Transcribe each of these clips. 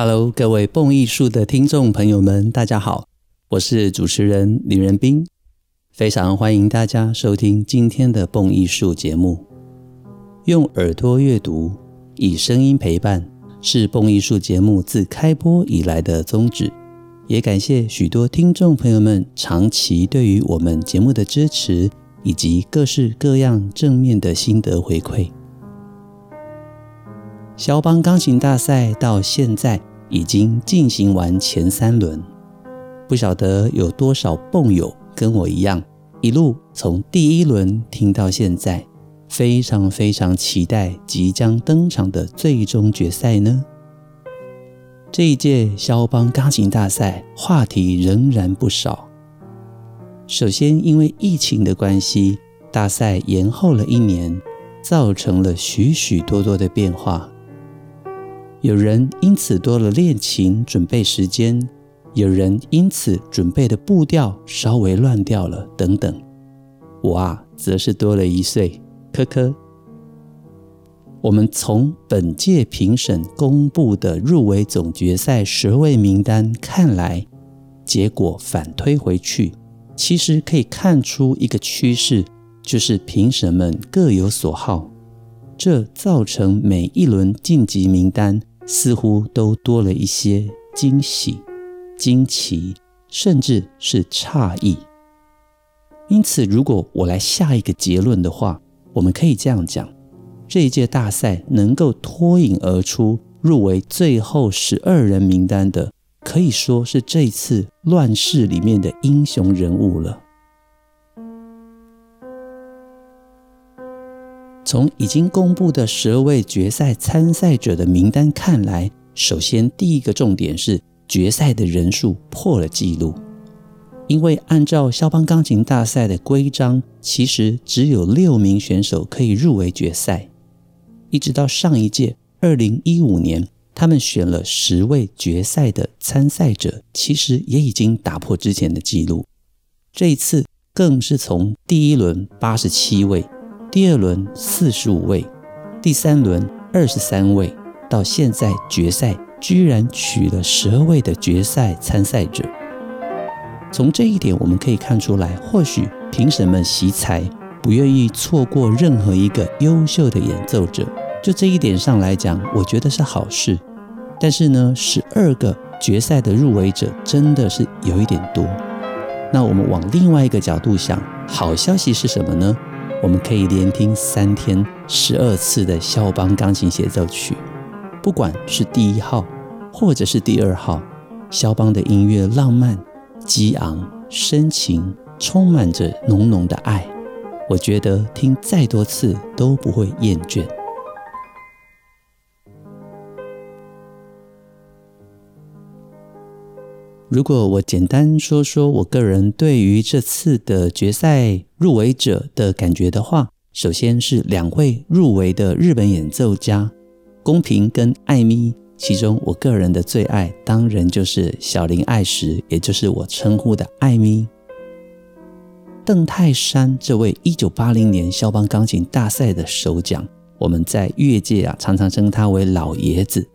Hello，各位蹦艺术的听众朋友们，大家好，我是主持人李仁斌，非常欢迎大家收听今天的蹦艺术节目。用耳朵阅读，以声音陪伴，是蹦艺术节目自开播以来的宗旨。也感谢许多听众朋友们长期对于我们节目的支持，以及各式各样正面的心得回馈。肖邦钢琴大赛到现在已经进行完前三轮，不晓得有多少蹦友跟我一样，一路从第一轮听到现在，非常非常期待即将登场的最终决赛呢？这一届肖邦钢琴大赛话题仍然不少。首先，因为疫情的关系，大赛延后了一年，造成了许许多多的变化。有人因此多了练琴准备时间，有人因此准备的步调稍微乱掉了，等等。我啊，则是多了一岁，科科。我们从本届评审公布的入围总决赛十位名单看来，结果反推回去，其实可以看出一个趋势，就是评审们各有所好，这造成每一轮晋级名单。似乎都多了一些惊喜、惊奇，甚至是诧异。因此，如果我来下一个结论的话，我们可以这样讲：这一届大赛能够脱颖而出，入围最后十二人名单的，可以说是这次乱世里面的英雄人物了。从已经公布的十二位决赛参赛者的名单看来，首先第一个重点是决赛的人数破了纪录。因为按照肖邦钢琴大赛的规章，其实只有六名选手可以入围决赛。一直到上一届二零一五年，他们选了十位决赛的参赛者，其实也已经打破之前的纪录。这一次更是从第一轮八十七位。第二轮四十五位，第三轮二十三位，到现在决赛居然取了十二位的决赛参赛者。从这一点我们可以看出来，或许评审们惜才，不愿意错过任何一个优秀的演奏者。就这一点上来讲，我觉得是好事。但是呢，十二个决赛的入围者真的是有一点多。那我们往另外一个角度想，好消息是什么呢？我们可以连听三天十二次的肖邦钢琴协奏曲，不管是第一号或者是第二号，肖邦的音乐浪漫、激昂、深情，充满着浓浓的爱。我觉得听再多次都不会厌倦。如果我简单说说我个人对于这次的决赛入围者的感觉的话，首先是两位入围的日本演奏家，宫平跟爱咪。其中我个人的最爱当然就是小林爱实，也就是我称呼的爱咪。邓泰山这位一九八零年肖邦钢琴大赛的首奖，我们在乐界啊常常称他为老爷子，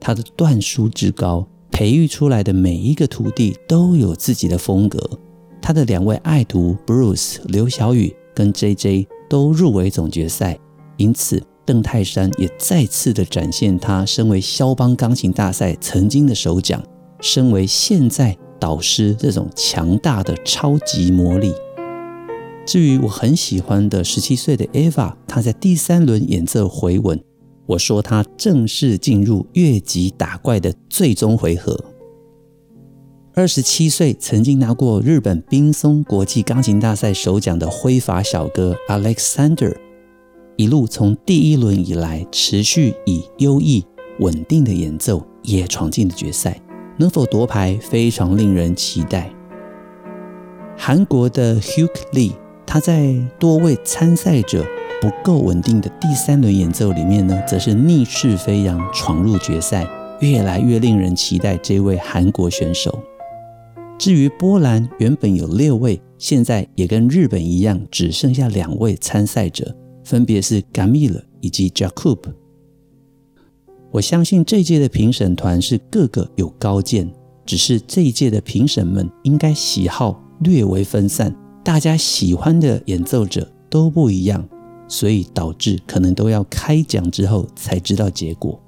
他的段数之高。培育出来的每一个徒弟都有自己的风格。他的两位爱徒 Bruce 刘小宇跟 JJ 都入围总决赛，因此邓泰山也再次的展现他身为肖邦钢琴大赛曾经的首奖，身为现在导师这种强大的超级魔力。至于我很喜欢的十七岁的 Eva，她在第三轮演奏回稳。我说他正式进入越级打怪的最终回合。二十七岁，曾经拿过日本滨松国际钢琴大赛首奖的挥法小哥 Alexander，一路从第一轮以来持续以优异稳定的演奏，也闯进了决赛。能否夺牌，非常令人期待。韩国的 Hugh Lee，他在多位参赛者。不够稳定的第三轮演奏里面呢，则是逆势飞扬闯入决赛，越来越令人期待这位韩国选手。至于波兰，原本有六位，现在也跟日本一样，只剩下两位参赛者，分别是 Gamil 以及 Jakub。我相信这一届的评审团是个个有高见，只是这一届的评审们应该喜好略微分散，大家喜欢的演奏者都不一样，所以导致可能都要开奖之后才知道结果。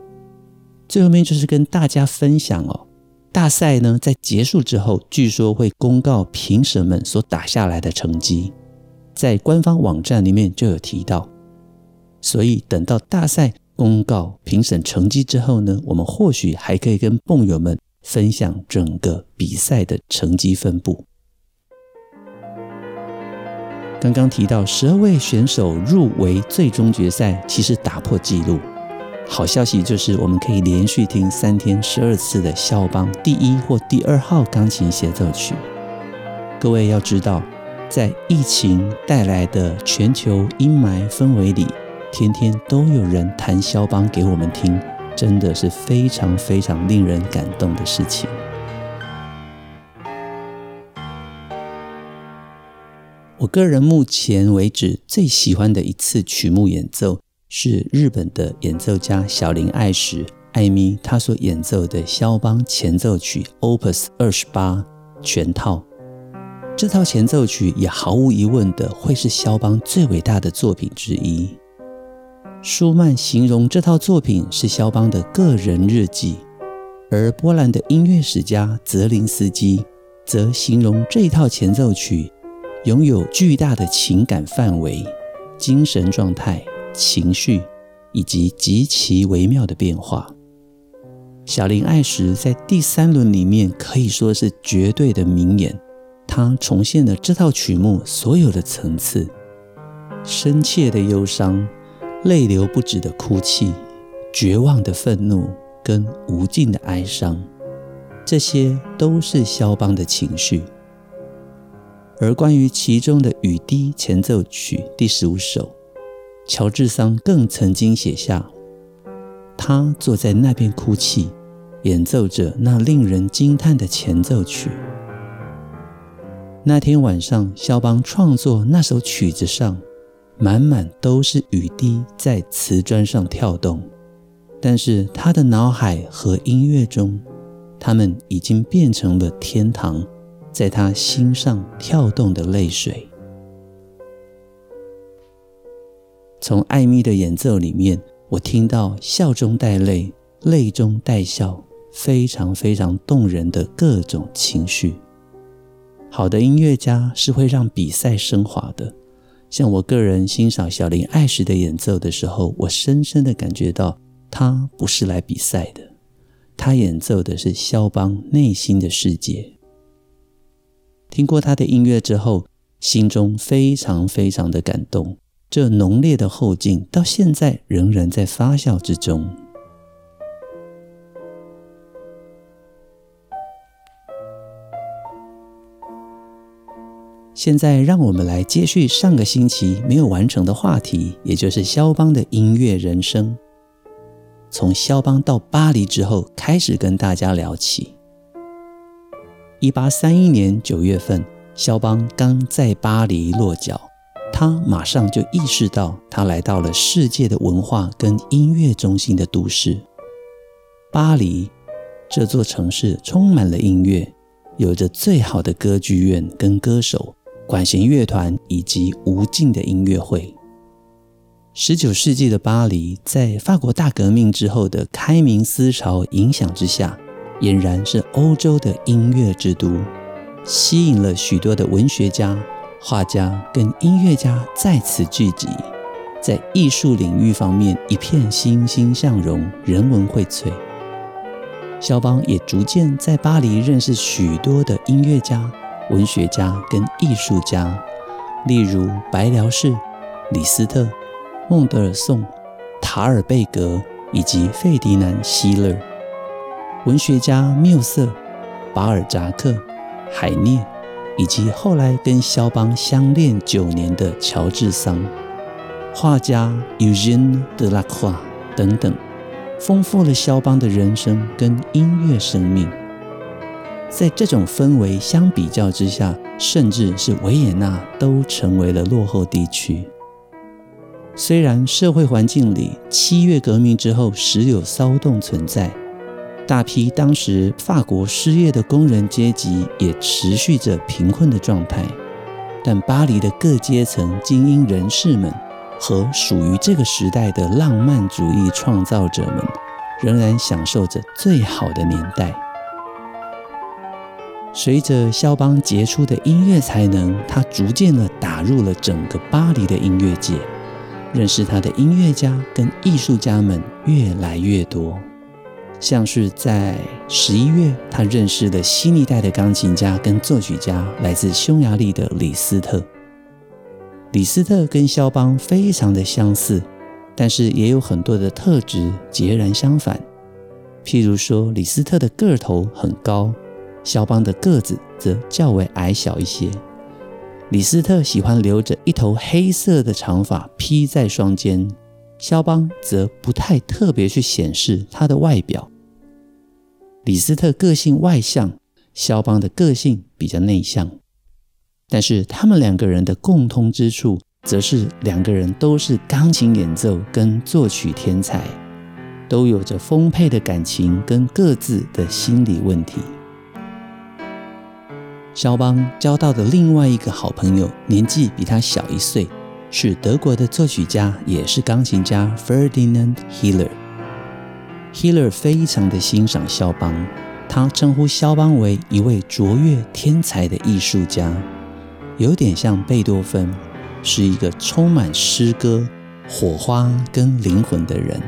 最后面就是跟大家分享哦，大赛呢在结束之后，据说会公告评审们所打下来的成绩，在官方网站里面就有提到，所以等到大赛。公告评审成绩之后呢，我们或许还可以跟蹦友们分享整个比赛的成绩分布。刚刚提到十二位选手入围最终决赛，其实打破纪录。好消息就是我们可以连续听三天十二次的肖邦第一或第二号钢琴协奏曲。各位要知道，在疫情带来的全球阴霾氛围里。天天都有人弹肖邦给我们听，真的是非常非常令人感动的事情。我个人目前为止最喜欢的一次曲目演奏，是日本的演奏家小林爱实艾咪他所演奏的肖邦前奏曲 Opus 二十八全套。这套前奏曲也毫无疑问的会是肖邦最伟大的作品之一。舒曼形容这套作品是肖邦的个人日记，而波兰的音乐史家泽林斯基则形容这一套前奏曲拥有巨大的情感范围、精神状态、情绪以及极其微妙的变化。小林爱实在第三轮里面可以说是绝对的名演，他重现了这套曲目所有的层次，深切的忧伤。泪流不止的哭泣，绝望的愤怒跟无尽的哀伤，这些都是肖邦的情绪。而关于其中的雨滴前奏曲第十五首，乔治桑更曾经写下：他坐在那边哭泣，演奏着那令人惊叹的前奏曲。那天晚上，肖邦创作那首曲子上。满满都是雨滴在瓷砖上跳动，但是他的脑海和音乐中，他们已经变成了天堂，在他心上跳动的泪水。从艾米的演奏里面，我听到笑中带泪、泪中带笑，非常非常动人的各种情绪。好的音乐家是会让比赛升华的。像我个人欣赏小林爱时的演奏的时候，我深深的感觉到，他不是来比赛的，他演奏的是肖邦内心的世界。听过他的音乐之后，心中非常非常的感动，这浓烈的后劲到现在仍然在发酵之中。现在让我们来接续上个星期没有完成的话题，也就是肖邦的音乐人生。从肖邦到巴黎之后，开始跟大家聊起。一八三一年九月份，肖邦刚在巴黎落脚，他马上就意识到，他来到了世界的文化跟音乐中心的都市——巴黎。这座城市充满了音乐，有着最好的歌剧院跟歌手。管弦乐团以及无尽的音乐会。十九世纪的巴黎，在法国大革命之后的开明思潮影响之下，俨然是欧洲的音乐之都，吸引了许多的文学家、画家跟音乐家在此聚集，在艺术领域方面一片欣欣向荣，人文荟萃。肖邦也逐渐在巴黎认识许多的音乐家。文学家跟艺术家，例如白辽士、李斯特、孟德尔颂、塔尔贝格以及费迪南·希勒；文学家缪瑟、巴尔扎克、海涅，以及后来跟肖邦相恋九年的乔治桑；画家 Eugene Delacroix 等等，丰富了肖邦的人生跟音乐生命。在这种氛围相比较之下，甚至是维也纳都成为了落后地区。虽然社会环境里七月革命之后时有骚动存在，大批当时法国失业的工人阶级也持续着贫困的状态，但巴黎的各阶层精英人士们和属于这个时代的浪漫主义创造者们，仍然享受着最好的年代。随着肖邦杰出的音乐才能，他逐渐地打入了整个巴黎的音乐界。认识他的音乐家跟艺术家们越来越多，像是在十一月，他认识了新一代的钢琴家跟作曲家，来自匈牙利的李斯特。李斯特跟肖邦非常的相似，但是也有很多的特质截然相反。譬如说，李斯特的个头很高，肖邦的个子则较为矮小一些。李斯特喜欢留着一头黑色的长发披在双肩，肖邦则不太特别去显示他的外表。李斯特个性外向，肖邦的个性比较内向，但是他们两个人的共通之处，则是两个人都是钢琴演奏跟作曲天才，都有着丰沛的感情跟各自的心理问题。肖邦交到的另外一个好朋友，年纪比他小一岁，是德国的作曲家，也是钢琴家 Ferdinand Hiller。Hiller 非常的欣赏肖邦，他称呼肖邦为一位卓越天才的艺术家，有点像贝多芬，是一个充满诗歌、火花跟灵魂的人。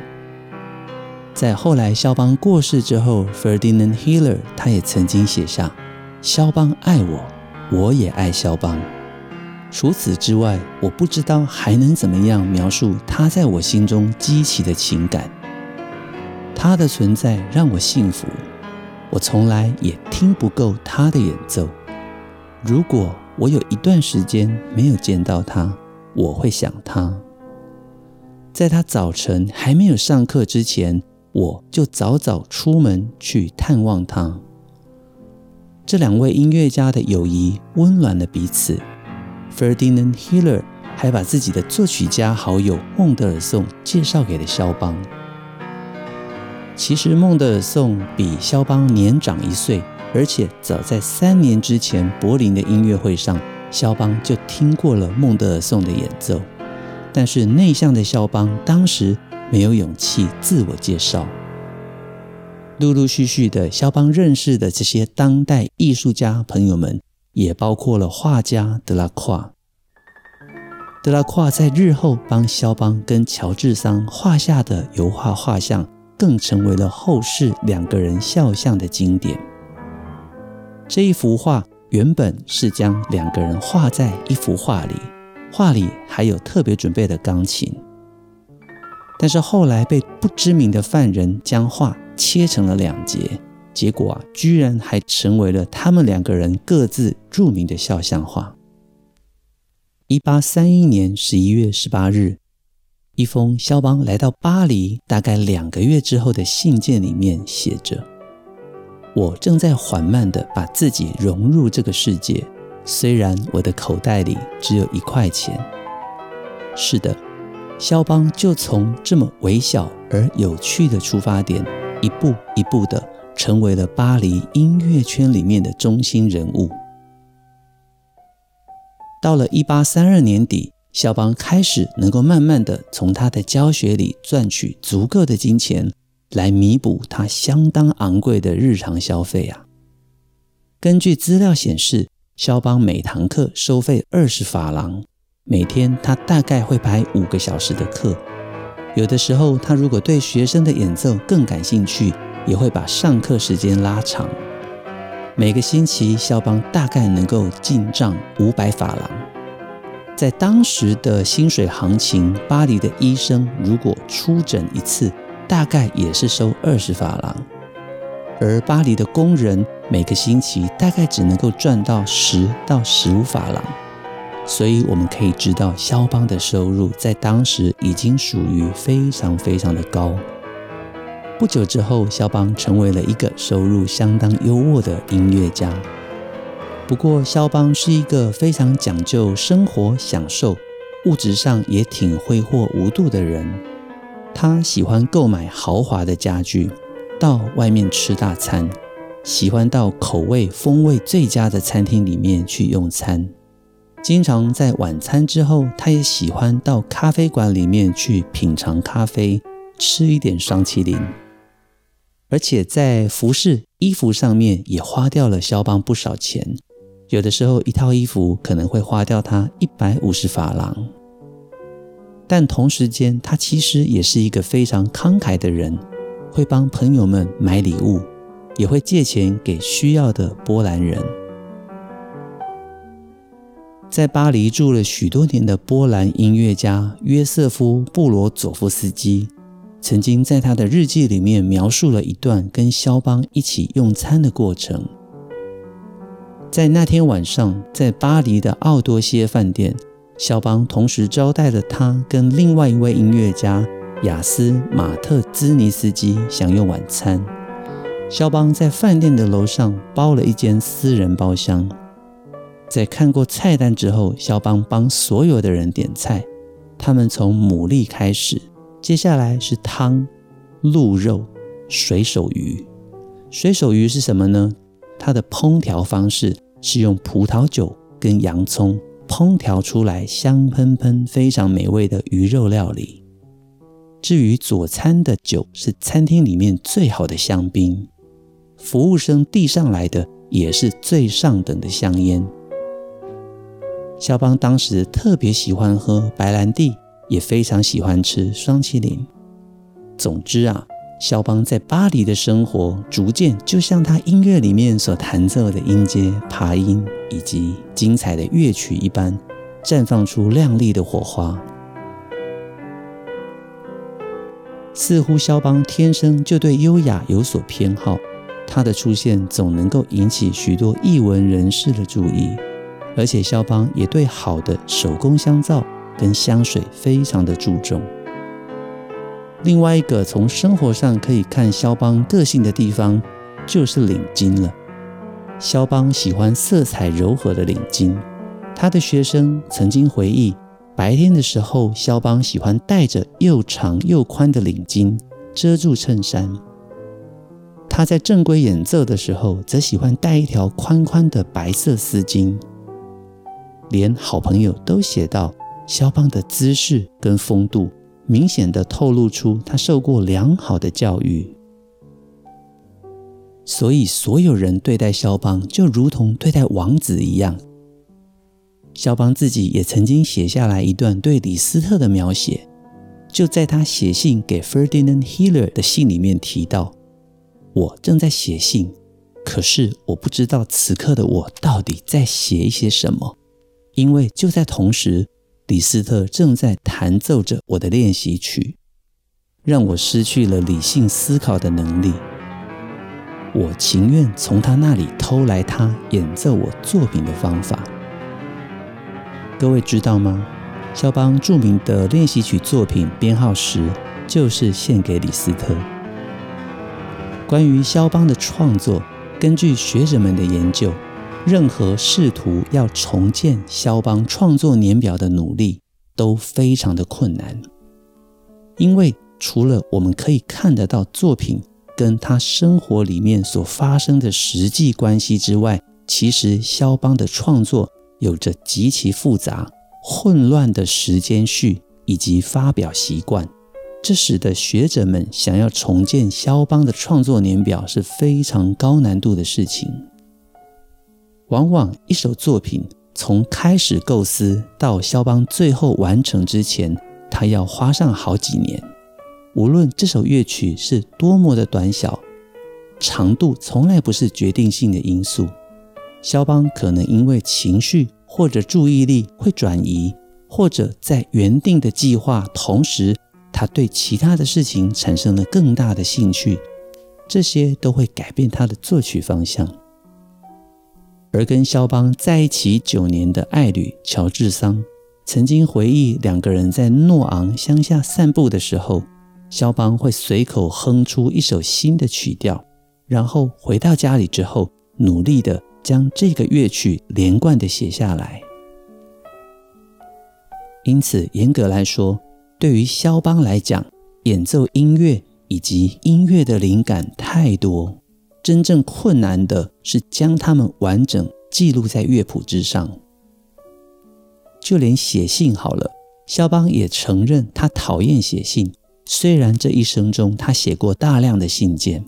在后来肖邦过世之后，Ferdinand Hiller 他也曾经写下。肖邦爱我，我也爱肖邦。除此之外，我不知道还能怎么样描述他在我心中激起的情感。他的存在让我幸福，我从来也听不够他的演奏。如果我有一段时间没有见到他，我会想他。在他早晨还没有上课之前，我就早早出门去探望他。这两位音乐家的友谊温暖了彼此。Ferdinand Hiller 还把自己的作曲家好友孟德尔颂介绍给了肖邦。其实孟德尔颂比肖邦年长一岁，而且早在三年之前柏林的音乐会上，肖邦就听过了孟德尔颂的演奏。但是内向的肖邦当时没有勇气自我介绍。陆陆续续的，肖邦认识的这些当代艺术家朋友们，也包括了画家德拉夸。德拉夸在日后帮肖邦跟乔治桑画下的油画画像，更成为了后世两个人肖像的经典。这一幅画原本是将两个人画在一幅画里，画里还有特别准备的钢琴，但是后来被不知名的犯人将画切成了两截，结果啊，居然还成为了他们两个人各自著名的肖像画。一八三一年十一月十八日，一封肖邦来到巴黎大概两个月之后的信件里面写着：“我正在缓慢地把自己融入这个世界，虽然我的口袋里只有一块钱。”是的，肖邦就从这么微小而有趣的出发点。一步一步的成为了巴黎音乐圈里面的中心人物。到了一八三二年底，肖邦开始能够慢慢的从他的教学里赚取足够的金钱，来弥补他相当昂贵的日常消费啊。根据资料显示，肖邦每堂课收费二十法郎，每天他大概会排五个小时的课。有的时候，他如果对学生的演奏更感兴趣，也会把上课时间拉长。每个星期，肖邦大概能够进账五百法郎。在当时的薪水行情，巴黎的医生如果出诊一次，大概也是收二十法郎，而巴黎的工人每个星期大概只能够赚到十到十五法郎。所以我们可以知道，肖邦的收入在当时已经属于非常非常的高。不久之后，肖邦成为了一个收入相当优渥的音乐家。不过，肖邦是一个非常讲究生活享受、物质上也挺挥霍无度的人。他喜欢购买豪华的家具，到外面吃大餐，喜欢到口味风味最佳的餐厅里面去用餐。经常在晚餐之后，他也喜欢到咖啡馆里面去品尝咖啡，吃一点霜淇淋。而且在服饰、衣服上面也花掉了肖邦不少钱，有的时候一套衣服可能会花掉他一百五十法郎。但同时间，他其实也是一个非常慷慨的人，会帮朋友们买礼物，也会借钱给需要的波兰人。在巴黎住了许多年的波兰音乐家约瑟夫·布罗佐夫斯基，曾经在他的日记里面描述了一段跟肖邦一起用餐的过程。在那天晚上，在巴黎的奥多歇饭店，肖邦同时招待了他跟另外一位音乐家雅斯·马特兹尼斯基享用晚餐。肖邦在饭店的楼上包了一间私人包厢。在看过菜单之后，肖邦帮所有的人点菜。他们从牡蛎开始，接下来是汤、鹿肉、水手鱼。水手鱼是什么呢？它的烹调方式是用葡萄酒跟洋葱烹调出来香喷喷、非常美味的鱼肉料理。至于佐餐的酒，是餐厅里面最好的香槟。服务生递上来的也是最上等的香烟。肖邦当时特别喜欢喝白兰地，也非常喜欢吃双淇淋。总之啊，肖邦在巴黎的生活逐渐就像他音乐里面所弹奏的音阶、爬音以及精彩的乐曲一般，绽放出亮丽的火花。似乎肖邦天生就对优雅有所偏好，他的出现总能够引起许多艺文人士的注意。而且肖邦也对好的手工香皂跟香水非常的注重。另外一个从生活上可以看肖邦个性的地方，就是领巾了。肖邦喜欢色彩柔和的领巾。他的学生曾经回忆，白天的时候，肖邦喜欢戴着又长又宽的领巾遮住衬衫；他在正规演奏的时候，则喜欢戴一条宽宽的白色丝巾。连好朋友都写道，肖邦的姿势跟风度，明显的透露出他受过良好的教育。所以所有人对待肖邦就如同对待王子一样。肖邦自己也曾经写下来一段对李斯特的描写，就在他写信给 Ferdinand Hiller 的信里面提到：“我正在写信，可是我不知道此刻的我到底在写一些什么。”因为就在同时，李斯特正在弹奏着我的练习曲，让我失去了理性思考的能力。我情愿从他那里偷来他演奏我作品的方法。各位知道吗？肖邦著名的练习曲作品编号十就是献给李斯特。关于肖邦的创作，根据学者们的研究。任何试图要重建肖邦创作年表的努力都非常的困难，因为除了我们可以看得到作品跟他生活里面所发生的实际关系之外，其实肖邦的创作有着极其复杂、混乱的时间序以及发表习惯，这使得学者们想要重建肖邦的创作年表是非常高难度的事情。往往一首作品从开始构思到肖邦最后完成之前，他要花上好几年。无论这首乐曲是多么的短小，长度从来不是决定性的因素。肖邦可能因为情绪或者注意力会转移，或者在原定的计划同时，他对其他的事情产生了更大的兴趣，这些都会改变他的作曲方向。而跟肖邦在一起九年的爱侣乔治桑，曾经回忆两个人在诺昂乡下散步的时候，肖邦会随口哼出一首新的曲调，然后回到家里之后，努力的将这个乐曲连贯的写下来。因此严格来说，对于肖邦来讲，演奏音乐以及音乐的灵感太多，真正困难的是将它们完整记录在乐谱之上。就连写信好了，肖邦也承认他讨厌写信。虽然这一生中他写过大量的信件，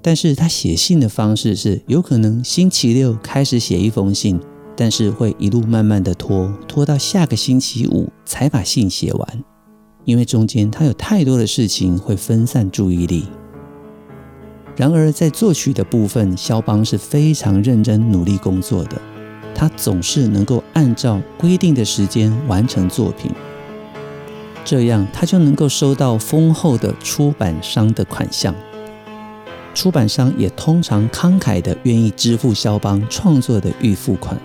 但是他写信的方式是有可能星期六开始写一封信，但是会一路慢慢的拖，拖到下个星期五才把信写完，因为中间他有太多的事情会分散注意力。然而在作曲的部分，肖邦是非常认真努力工作的，他总是能够按照规定的时间完成作品。这样，他就能够收到丰厚的出版商的款项。出版商也通常慷慨地愿意支付肖邦创作的预付款。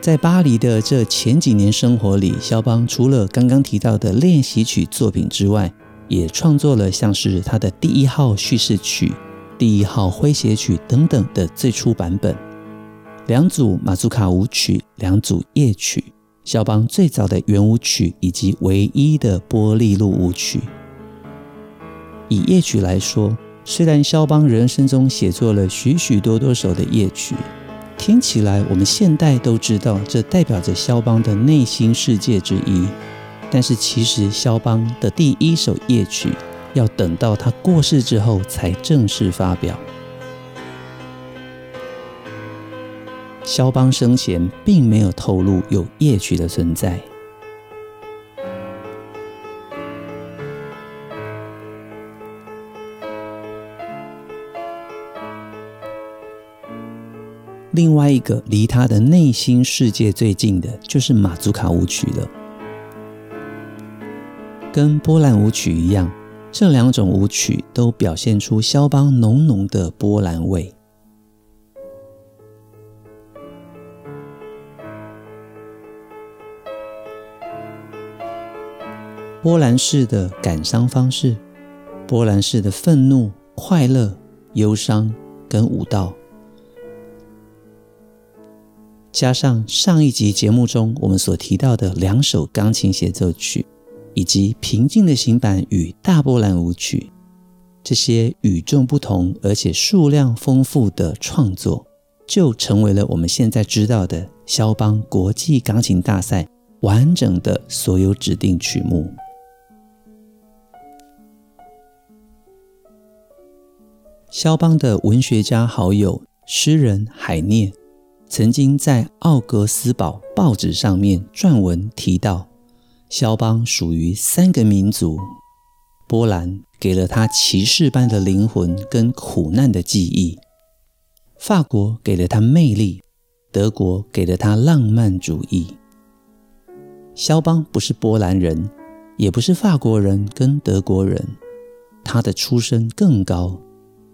在巴黎的这前几年生活里，肖邦除了刚刚提到的练习曲作品之外，也创作了像是他的第一号叙事曲、第一号诙谐曲等等的最初版本，两组马祖卡舞曲，两组夜曲。肖邦最早的圆舞曲以及唯一的波利露舞曲。以夜曲来说，虽然肖邦人生中写作了许许多多首的夜曲，听起来我们现代都知道这代表着肖邦的内心世界之一，但是其实肖邦的第一首夜曲要等到他过世之后才正式发表。肖邦生前并没有透露有夜曲的存在。另外一个离他的内心世界最近的，就是马祖卡舞曲了。跟波兰舞曲一样，这两种舞曲都表现出肖邦浓浓的波兰味。波兰式的感伤方式，波兰式的愤怒、快乐、忧伤跟舞蹈，加上上一集节目中我们所提到的两首钢琴协奏曲，以及平静的行板与大波兰舞曲，这些与众不同而且数量丰富的创作，就成为了我们现在知道的肖邦国际钢琴大赛完整的所有指定曲目。肖邦的文学家好友诗人海涅曾经在奥格斯堡报纸上面撰文提到，肖邦属于三个民族：波兰给了他骑士般的灵魂跟苦难的记忆；法国给了他魅力；德国给了他浪漫主义。肖邦不是波兰人，也不是法国人跟德国人，他的出身更高。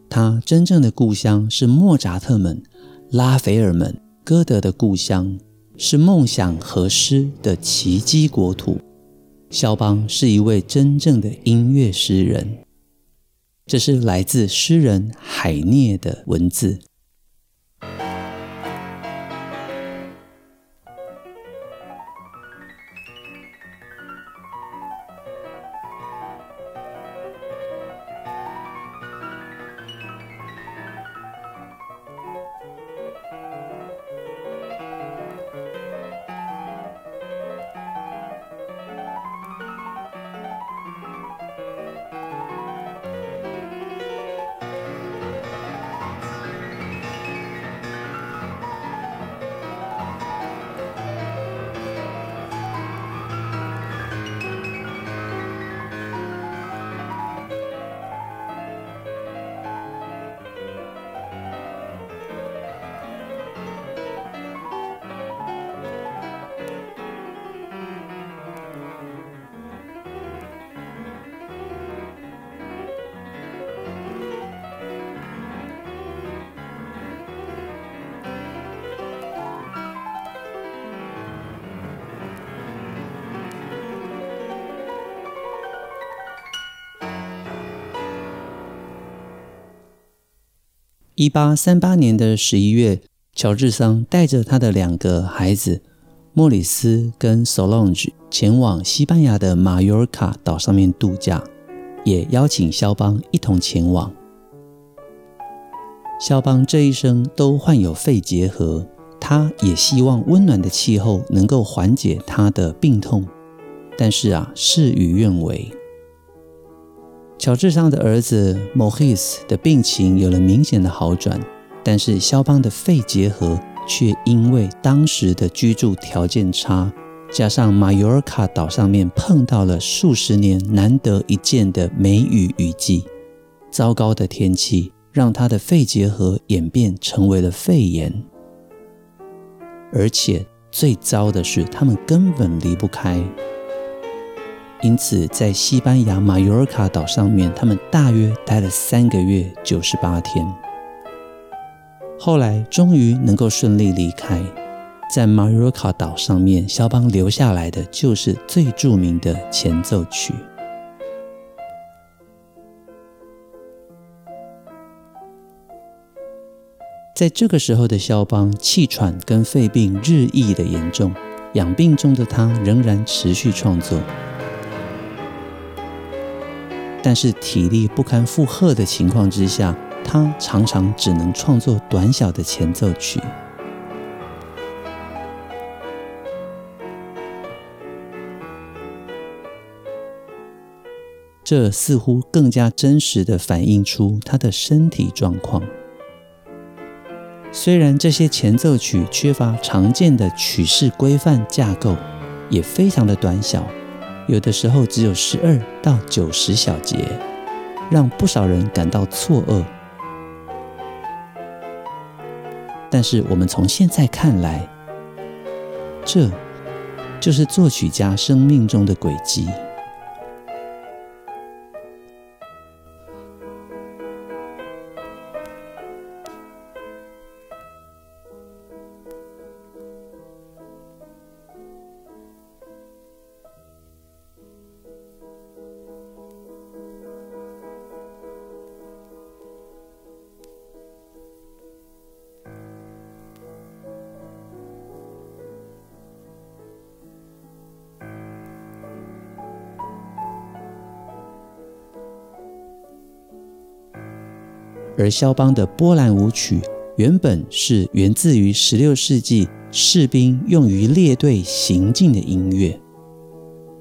他真正的故乡是莫扎特们、拉斐尔们，歌德的故乡。是梦想和诗的奇迹国土。肖邦是一位真正的音乐诗人，这是来自诗人海涅的文字。一八三八年的十一月，乔治桑带着他的两个孩子莫里斯跟 Solange 前往西班牙的马约尔卡岛上面度假，也邀请肖邦一同前往。肖邦这一生都患有肺结核，他也希望温暖的气候能够缓解他的病痛，但是啊，事与愿违。乔治桑的儿子 Maurice 的病情有了明显的好转，但是肖邦的肺结核。却因为当时的居住条件差，加上马尤尔卡岛上面碰到了数十年难得一见的梅雨雨季，糟糕的天气让他的肺结核演变成为了肺炎，而且最糟的是他们根本离不开，因此在西班牙马尤尔卡岛上面，他们大约待了三个月九十八天。后来终于能够顺利离开，在马约卡岛上面，肖邦留下来的就是最著名的前奏曲。在这个时候的肖邦，气喘跟肺病日益的严重，养病中的他仍然持续创作，但是体力不堪负荷的情况之下。他常常只能创作短小的前奏曲，这似乎更加真实的反映出他的身体状况。虽然这些前奏曲缺乏常见的曲式规范架构，也非常的短小，有的时候只有十二到九十小节，让不少人感到错愕。但是我们从现在看来，这就是作曲家生命中的轨迹。而肖邦的波兰舞曲原本是源自于16世纪士兵用于列队行进的音乐，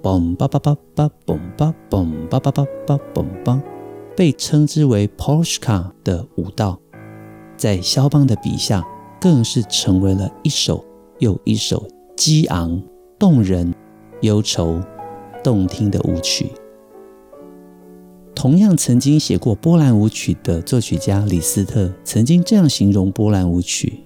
嘣吧吧吧吧，嘣吧嘣吧吧吧吧嘣叭，被称之为 Polska 的舞蹈，在肖邦的笔下更是成为了一首又一首激昂、动人、忧愁、动听的舞曲。同样曾经写过波兰舞曲的作曲家李斯特曾经这样形容波兰舞曲：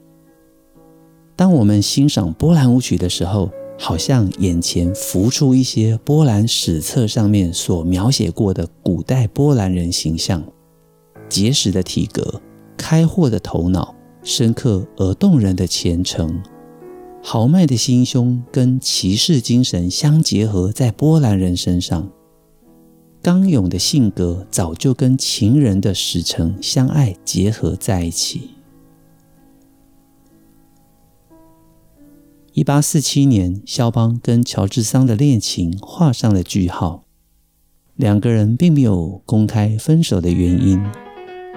当我们欣赏波兰舞曲的时候，好像眼前浮出一些波兰史册上面所描写过的古代波兰人形象，结实的体格、开阔的头脑、深刻而动人的虔诚、豪迈的心胸跟骑士精神相结合在波兰人身上。刚勇的性格早就跟情人的使臣相爱结合在一起。一八四七年，肖邦跟乔治桑的恋情画上了句号。两个人并没有公开分手的原因，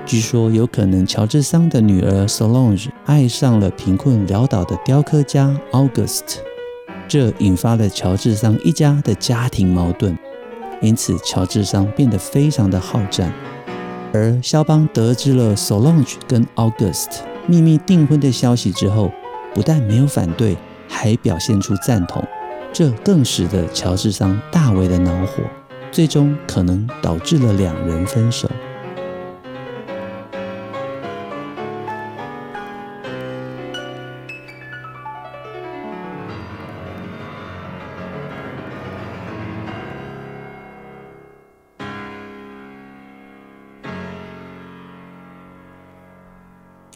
据说有可能乔治桑的女儿 Solange 爱上了贫困潦倒的雕刻家 August，这引发了乔治桑一家的家庭矛盾。因此，乔治桑变得非常的好战，而肖邦得知了 Solange 跟 August 秘密订婚的消息之后，不但没有反对，还表现出赞同，这更使得乔治桑大为的恼火，最终可能导致了两人分手。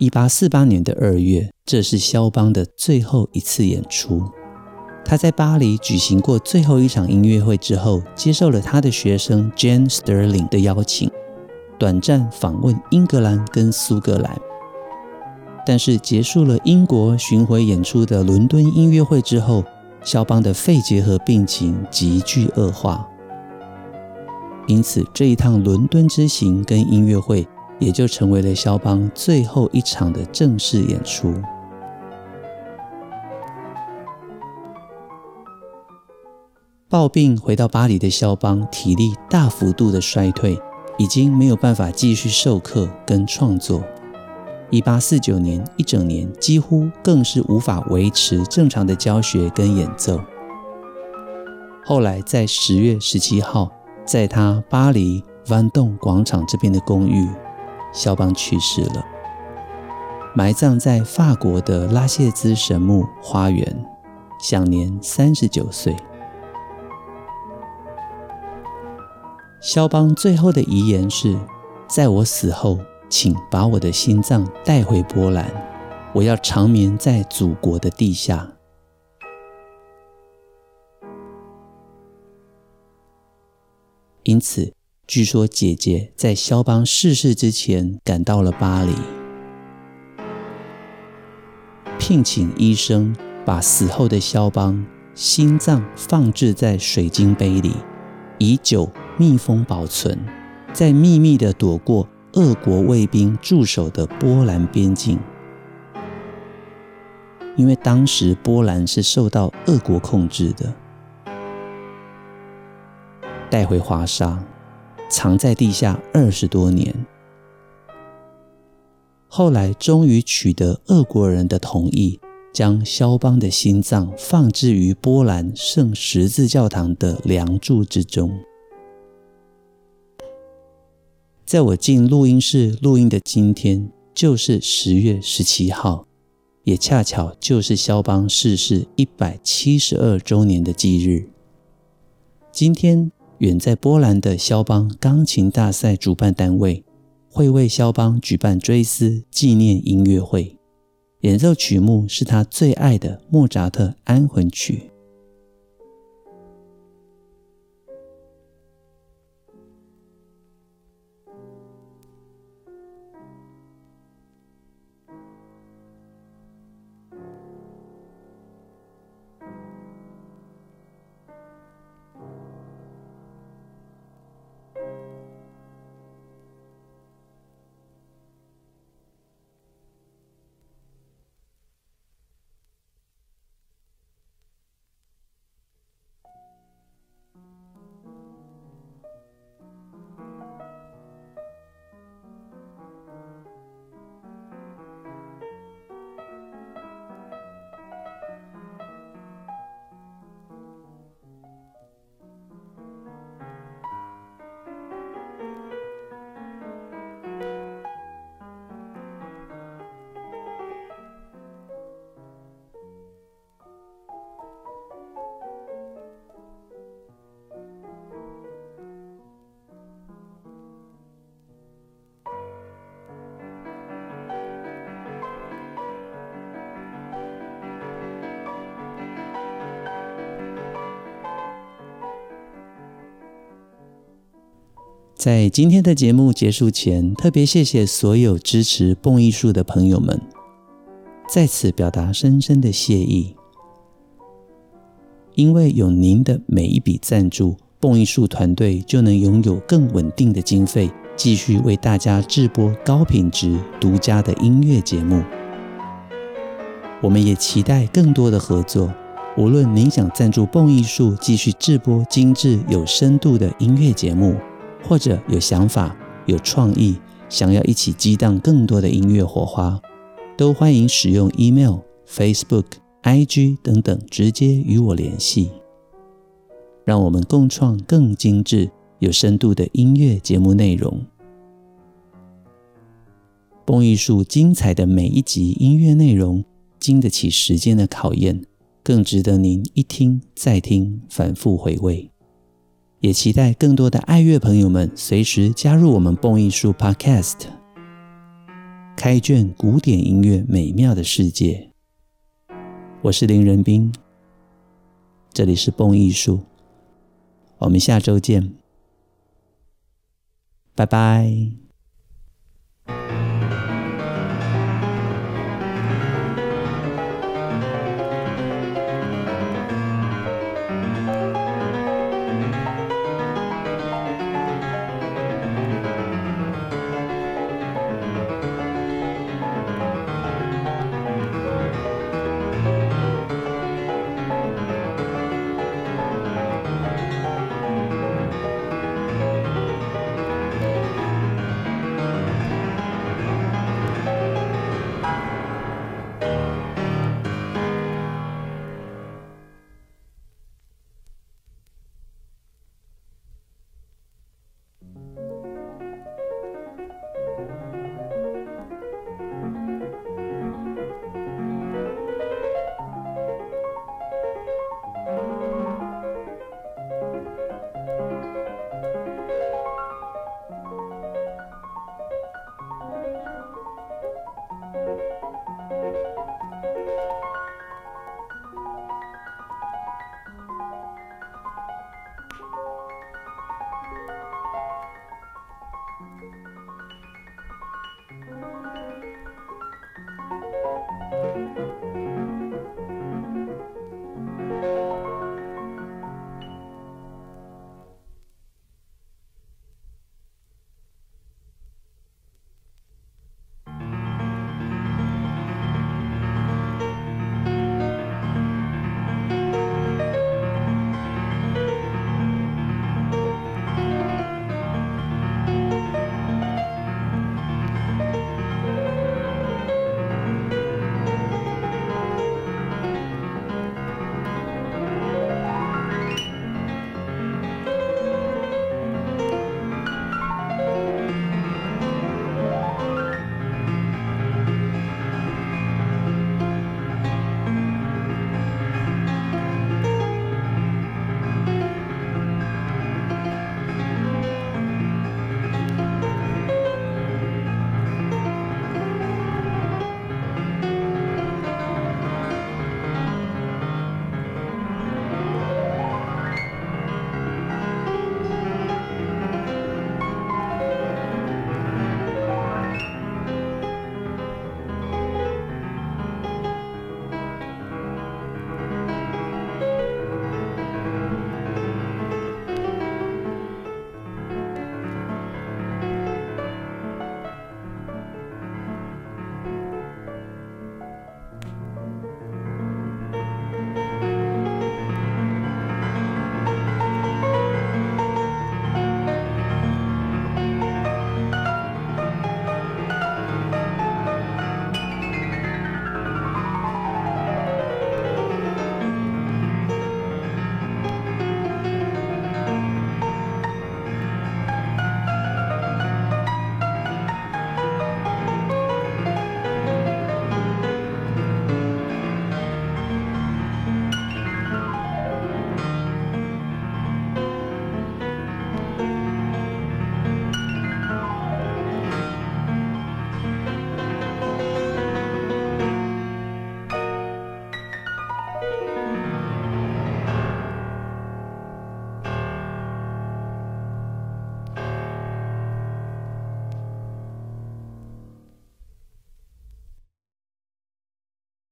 一八四八年的二月，这是肖邦的最后一次演出。他在巴黎举行过最后一场音乐会之后，接受了他的学生 Jane Sterling 的邀请，短暂访问英格兰跟苏格兰。但是结束了英国巡回演出的伦敦音乐会之后，肖邦的肺结核病情急剧恶化，因此这一趟伦敦之行跟音乐会也就成为了肖邦最后一场的正式演出。抱病回到巴黎的肖邦，体力大幅度的衰退，已经没有办法继续授课跟创作。一八四九年一整年，几乎更是无法维持正常的教学跟演奏。后来在十月十七号，在他巴黎豌豆广场这边的公寓，肖邦去世了，埋葬在法国的拉谢兹神墓花园，享年三十九岁。肖邦最后的遗言是：“在我死后，请把我的心脏带回波兰，我要长眠在祖国的地下。”因此，据说姐姐在肖邦逝世之前赶到了巴黎，聘请医生把死后的肖邦心脏放置在水晶杯里，以酒。密封保存，在秘密地躲过俄国卫兵驻守的波兰边境，因为当时波兰是受到俄国控制的。带回华沙，藏在地下二十多年，后来终于取得俄国人的同意，将肖邦的心脏放置于波兰圣十字教堂的梁柱之中。在我进录音室录音的今天，就是十月十七号，也恰巧就是肖邦逝世一百七十二周年的忌日。今天，远在波兰的肖邦钢琴大赛主办单位会为肖邦举办追思纪念音乐会，演奏曲目是他最爱的莫扎特安魂曲。在今天的节目结束前，特别谢谢所有支持蹦艺术的朋友们，在此表达深深的谢意。因为有您的每一笔赞助，蹦艺术团队就能拥有更稳定的经费，继续为大家制播高品质、独家的音乐节目。我们也期待更多的合作。无论您想赞助蹦艺术继续制播精致有深度的音乐节目，或者有想法、有创意，想要一起激荡更多的音乐火花，都欢迎使用 email、Facebook、IG 等等直接与我联系，让我们共创更精致、有深度的音乐节目内容。蹦艺术精彩的每一集音乐内容，经得起时间的考验，更值得您一听再听，反复回味。也期待更多的爱乐朋友们随时加入我们蹦艺术 Podcast，开卷古典音乐美妙的世界。我是林仁斌，这里是蹦艺术，我们下周见，拜拜。